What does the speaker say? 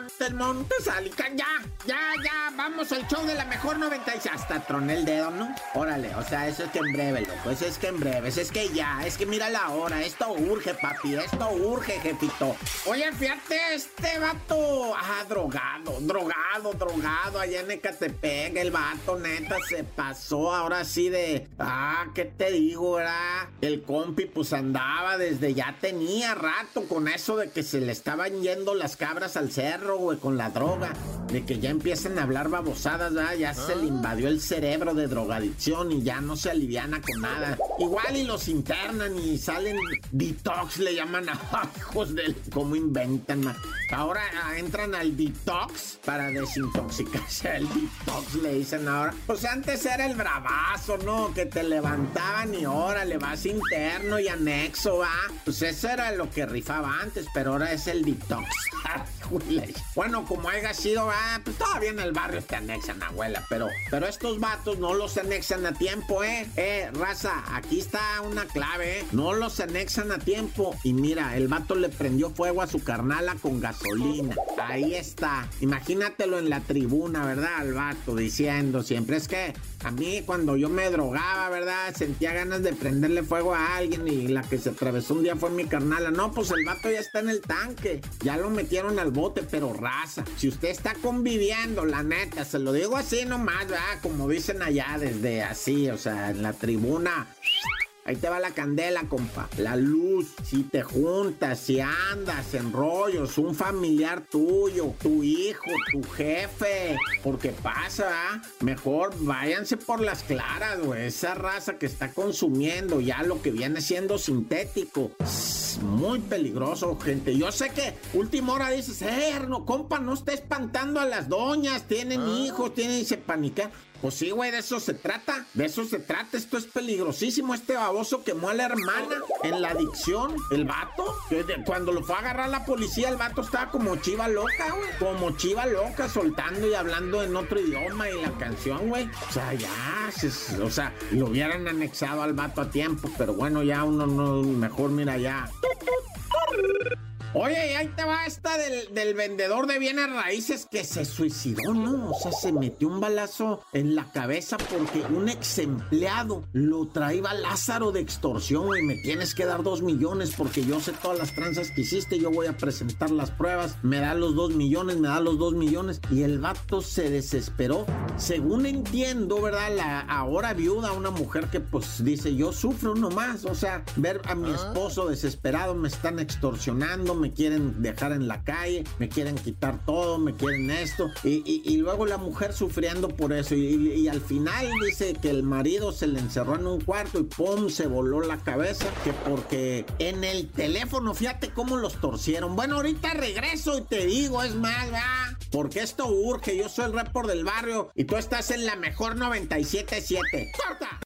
¡Al Montes, Montes, Alica! ¡Ya! ¡Ya, ya! Vamos al show de la mejor 96. Hasta troné el dedo, ¿no? Órale, o sea, eso es que en breve, loco. Eso es que en breve. Eso es que ya. Es que mira la hora. Esto urge, papi. Esto urge, jefito. Oye, fíjate, este vato. Ah, drogado, drogado, drogado. Allá en Ecatepec. El vato, neta, se pasó ahora sí de. Ah, ¿qué te digo, verdad? El compi, pues andaba desde ya tenía rato con eso de que se le estaban yendo las cabras al cerro, con la droga. De que ya empiezan a hablar babosadas. Ya se le invadió el cerebro de drogadicción y ya no se aliviana con nada. Igual y los internan y salen detox, le llaman a hijos del. ¿Cómo inventan, man? Ahora ah, entran al detox para desintoxicarse. El detox le dicen ahora. Pues antes era el bravazo, ¿no? Que te levantaban y ahora le vas interno y anexo, ¿va? Pues eso era lo que rifaba antes, pero ahora es el detox. bueno, como haya sido, va, pues todavía en el barrio te anexan, abuela, pero, pero estos vatos no los anexan a tiempo, ¿eh? Eh, raza, aquí está una clave, ¿eh? No los anexan a tiempo. Y mira, el vato le prendió fuego a su carnala con gasolina. Ahí está. Imagínatelo en la tribuna, ¿verdad? El vato diciendo siempre, es que a mí cuando yo me drogaba, ¿verdad? Sentía ganas de prenderle fuego a alguien y la que se atravesó un día fue mi carnala. No, pues el vato ya está en el tanque. Ya lo metieron al bote, pero raza. Si usted está conviviendo, la neta, se lo digo así nomás, ¿verdad? Como dicen allá desde así, o sea, en la tribuna. Ahí te va la candela, compa. La luz. Si te juntas, si andas en rollos, un familiar tuyo, tu hijo, tu jefe. Porque pasa, ¿ah? Mejor váyanse por las claras, güey. Esa raza que está consumiendo ya lo que viene siendo sintético. Es muy peligroso, gente. Yo sé que última hora dices, eh, no, compa, no está espantando a las doñas. Tienen hijos, tienen se panican. Pues sí, güey, de eso se trata. De eso se trata. Esto es peligrosísimo. Este baboso quemó a la hermana en la adicción. El vato. Cuando lo fue a agarrar la policía, el vato estaba como chiva loca, güey. Como chiva loca, soltando y hablando en otro idioma y la canción, güey. O sea, ya. o sea, lo hubieran anexado al vato a tiempo. Pero bueno, ya uno no. Mejor, mira, ya. Oye, y ahí te va esta del, del vendedor de bienes raíces que se suicidó, ¿no? O sea, se metió un balazo en la cabeza porque un ex empleado lo traía Lázaro de extorsión y me tienes que dar dos millones porque yo sé todas las tranzas que hiciste, yo voy a presentar las pruebas, me da los dos millones, me da los dos millones y el vato se desesperó. Según entiendo, ¿verdad? La ahora viuda, una mujer que pues dice, yo sufro nomás, o sea, ver a mi esposo desesperado, me están extorsionando, me quieren dejar en la calle, me quieren quitar todo, me quieren esto. Y, y- luego la mujer sufriendo por eso. Y al final dice que el marido se le encerró en un cuarto y ¡pum! se voló la cabeza. Que porque en el teléfono, fíjate cómo los torcieron. Bueno, ahorita regreso y te digo, es más, ¿verdad? Porque esto urge. Yo soy el report del barrio y tú estás en la mejor 97.7. ¡Corta!